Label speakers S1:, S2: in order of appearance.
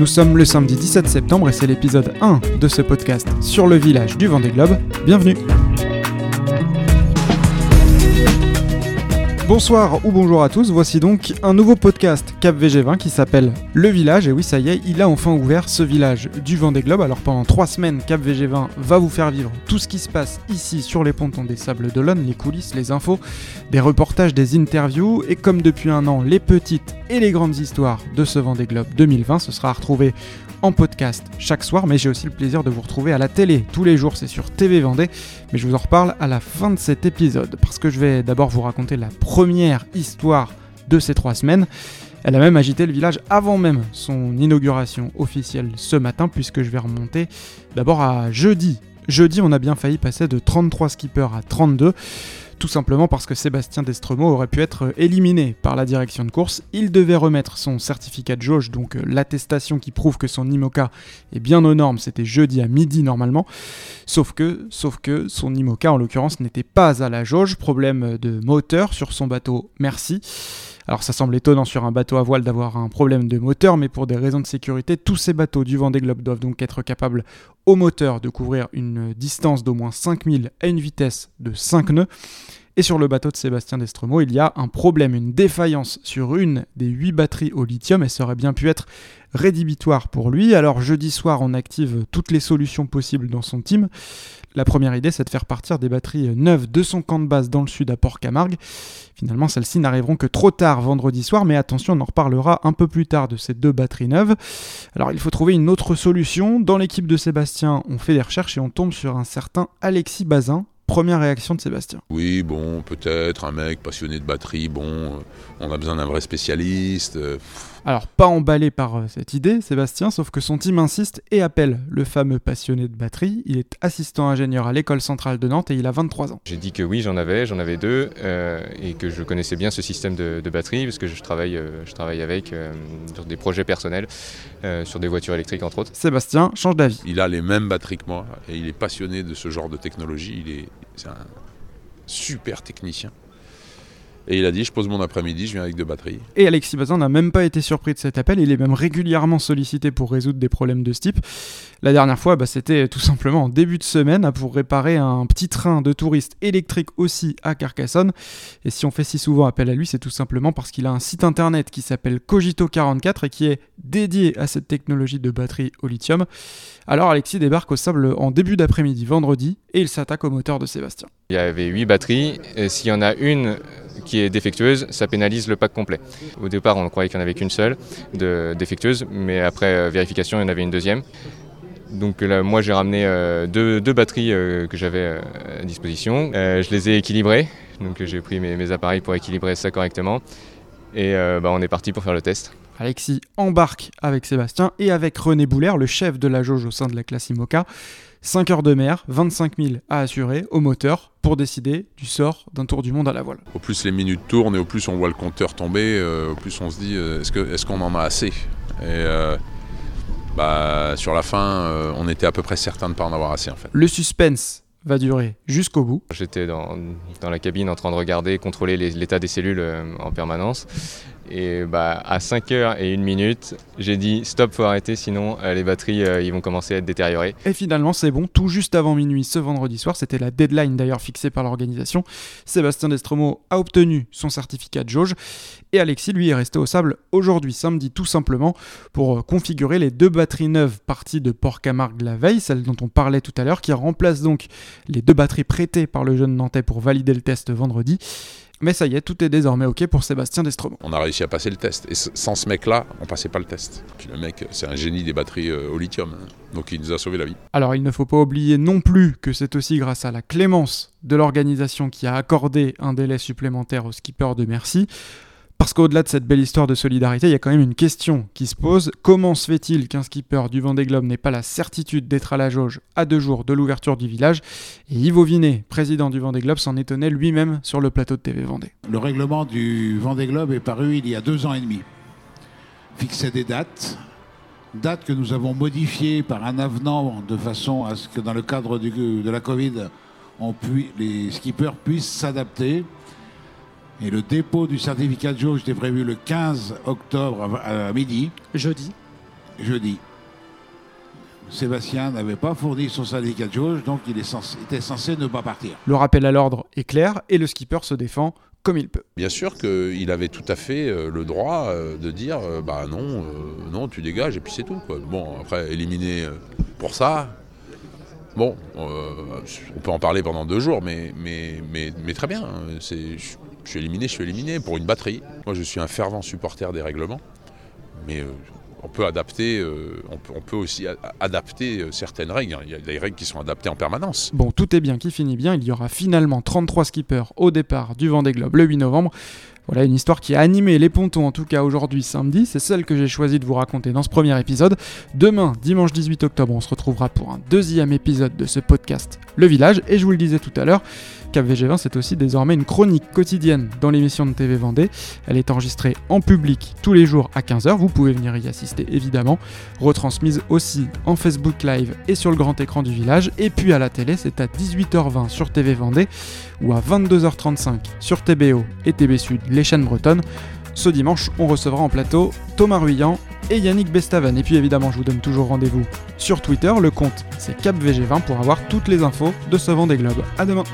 S1: Nous sommes le samedi 17 septembre et c'est l'épisode 1 de ce podcast sur le village du Vendée Globe. Bienvenue Bonsoir ou bonjour à tous, voici donc un nouveau podcast Cap VG20 qui s'appelle Le Village. Et oui, ça y est, il a enfin ouvert ce village du Vendée Globe. Alors pendant 3 semaines, Cap VG20 va vous faire vivre tout ce qui se passe ici sur les pontons des Sables d'Olonne, les coulisses, les infos, des reportages, des interviews. Et comme depuis un an, les petites et les grandes histoires de ce Vendée Globe 2020, ce sera à retrouver en podcast chaque soir, mais j'ai aussi le plaisir de vous retrouver à la télé tous les jours, c'est sur TV Vendée, mais je vous en reparle à la fin de cet épisode, parce que je vais d'abord vous raconter la première histoire de ces trois semaines. Elle a même agité le village avant même son inauguration officielle ce matin, puisque je vais remonter d'abord à jeudi. Jeudi, on a bien failli passer de 33 skippers à 32 tout simplement parce que Sébastien Destremo aurait pu être éliminé par la direction de course. Il devait remettre son certificat de jauge, donc euh, l'attestation qui prouve que son IMOCA est bien aux normes, c'était jeudi à midi normalement. Sauf que, sauf que son IMOCA en l'occurrence n'était pas à la jauge, problème de moteur sur son bateau Merci. Alors ça semble étonnant sur un bateau à voile d'avoir un problème de moteur, mais pour des raisons de sécurité, tous ces bateaux du Vendée Globe doivent donc être capables au moteur de couvrir une distance d'au moins 5000 à une vitesse de 5 nœuds. Et sur le bateau de Sébastien Destremo, il y a un problème, une défaillance sur une des 8 batteries au lithium et ça aurait bien pu être rédhibitoire pour lui. Alors jeudi soir, on active toutes les solutions possibles dans son team. La première idée, c'est de faire partir des batteries neuves de son camp de base dans le sud à Port-Camargue. Finalement, celles-ci n'arriveront que trop tard vendredi soir, mais attention, on en reparlera un peu plus tard de ces deux batteries neuves. Alors, il faut trouver une autre solution. Dans l'équipe de Sébastien, on fait des recherches et on tombe sur un certain Alexis Bazin, première réaction de Sébastien
S2: Oui, bon, peut-être un mec passionné de batterie, bon, on a besoin d'un vrai spécialiste. Euh,
S1: alors, pas emballé par euh, cette idée, Sébastien, sauf que son team insiste et appelle le fameux passionné de batterie. Il est assistant ingénieur à l'école centrale de Nantes et il a 23 ans.
S3: J'ai dit que oui, j'en avais, j'en avais deux, euh, et que je connaissais bien ce système de, batterie, parce que je travaille, euh, je travaille avec sur des projets personnels, sur des voitures électriques entre autres.
S1: Sébastien change d'avis.
S2: Il a les mêmes batteries que moi, et il est passionné de ce genre de technologie. Il est, c'est un super technicien. Et il a dit, je pose mon après-midi, je viens avec deux batteries.
S1: Et Alexis Bazin n'a même pas été surpris de cet appel, il est même régulièrement sollicité pour résoudre des problèmes de ce type. La dernière fois, bah, c'était tout simplement en début de semaine pour réparer un petit train de touristes électrique aussi à Carcassonne. Et si on fait si souvent appel à lui, c'est tout simplement parce qu'il a un site internet qui s'appelle Cogito44 et qui est dédié à cette technologie de batterie au lithium. Alors Alexis débarque au sable en début d'après-midi vendredi et il s'attaque au moteur de Sébastien.
S3: Il y avait 8 batteries, et s'il y en a une qui est défectueuse, ça pénalise le pack complet. Au départ, on croyait qu'il n'y en avait qu'une seule de défectueuse, mais après euh, vérification, il y en avait une deuxième. Donc là, moi, j'ai ramené euh, deux, batteries euh, que j'avais à disposition. je les ai équilibrées, donc j'ai pris mes, appareils pour équilibrer ça correctement. Et bah, on est parti pour faire le test.
S1: Alexis embarque avec Sébastien et avec René Boulaire, le chef de la jauge au sein de la classe IMOCA. 5 heures de mer, 25 000 à assurer au moteur pour décider du sort d'un tour du monde à la voile.
S2: Au plus les minutes tournent et au plus on voit le compteur tomber, euh, au plus on se dit euh, est-ce qu'on en a assez? Et euh, bah, sur la fin, on était à peu près certain de ne pas en avoir assez en fait.
S1: Le suspense va durer jusqu'au bout.
S3: J'étais dans, dans, la cabine en train de regarder, contrôler l'état des cellules en permanence. Et bah, à 5 heures et 1 minute, j'ai dit stop, faut arrêter, sinon euh, les batteries euh, ils vont commencer à être détériorées.
S1: Et finalement, c'est bon, tout juste avant minuit ce vendredi soir, c'était la deadline d'ailleurs fixée par l'organisation. Sébastien Destromo a obtenu son certificat de jauge et Alexis, lui, est resté au sable aujourd'hui, samedi, tout simplement, pour euh, configurer les deux batteries neuves parties de Port-Camargue la veille, celles dont on parlait tout à l'heure, qui remplacent donc les deux batteries prêtées par le jeune Nantais pour valider le test vendredi. Mais ça y est, tout est désormais OK pour Sébastien Destremont.
S2: On a réussi à passer le test. Et sans ce mec-là, on passait pas le test. Puis le mec, c'est un génie des batteries euh, au lithium. Donc il nous a sauvé la vie.
S1: Alors il ne faut pas oublier non plus que c'est aussi grâce à la clémence de l'organisation qui a accordé un délai supplémentaire au skipper de Merci. Parce qu'au-delà de cette belle histoire de solidarité, il y a quand même une question qui se pose. Comment se fait-il qu'un skipper du Vendée Globe n'ait pas la certitude d'être à la jauge à deux jours de l'ouverture du village? Et Yves Vinet, président du Vendée Globe, s'en étonnait lui-même sur le plateau de TV Vendée.
S4: Le règlement du Vendée Globe est paru il y a deux ans et demi. Fixait des dates, dates que nous avons modifiées par un avenant de façon à ce que dans le cadre de la Covid, les skippers puissent s'adapter et le dépôt du certificat de jauge était prévu le 15 octobre à, midi.
S1: Jeudi.
S4: jeudi. Sébastien n'avait pas fourni son syndicat de jauge, donc il est censé- était censé ne pas partir.
S1: Le rappel à l'ordre est clair et le skipper se défend comme il peut.
S2: Bien sûr qu'il avait tout à fait euh, le droit euh, de dire euh, bah non, euh, non, tu dégages et puis c'est tout. Quoi. Bon, après, éliminer pour ça, bon, euh, on peut en parler pendant deux jours, mais, mais, mais, mais très bien. hein, c'est- Je suis éliminé, je suis éliminé pour une batterie. Moi, je suis un fervent supporter des règlements, mais euh, on peut adapter, euh, on, peut, aussi adapter euh, certaines règles. Il y a des règles qui sont adaptées en permanence.
S1: Bon, tout est bien qui finit bien. Il y aura finalement 33 skippers au départ du Vendée Globe le 8 novembre. Voilà une histoire qui a animé les pontons en tout cas aujourd'hui samedi. C'est celle que j'ai choisi de vous raconter dans ce premier épisode. Demain, dimanche 18 octobre, on se retrouvera pour un deuxième épisode de ce podcast Le Village. Et je vous le disais tout à l'heure, Cap VG20 c'est aussi désormais une chronique quotidienne dans l'émission de TV Vendée. Elle est enregistrée en public tous les jours à 15h. Vous pouvez venir y assister évidemment. Retransmise aussi en Facebook Live et sur le grand écran du village. Et puis à la télé, c'est à 18h20 sur TV Vendée ou à 22h35 sur TBO et TB Sud, les chaînes bretonnes. Ce dimanche, on recevra en plateau Thomas Ruyant et Yannick Bestaven. Et puis évidemment, je vous donne toujours rendez-vous sur Twitter. Le compte, c'est CapVG20 pour avoir toutes les infos de ce Vendée Globe. À demain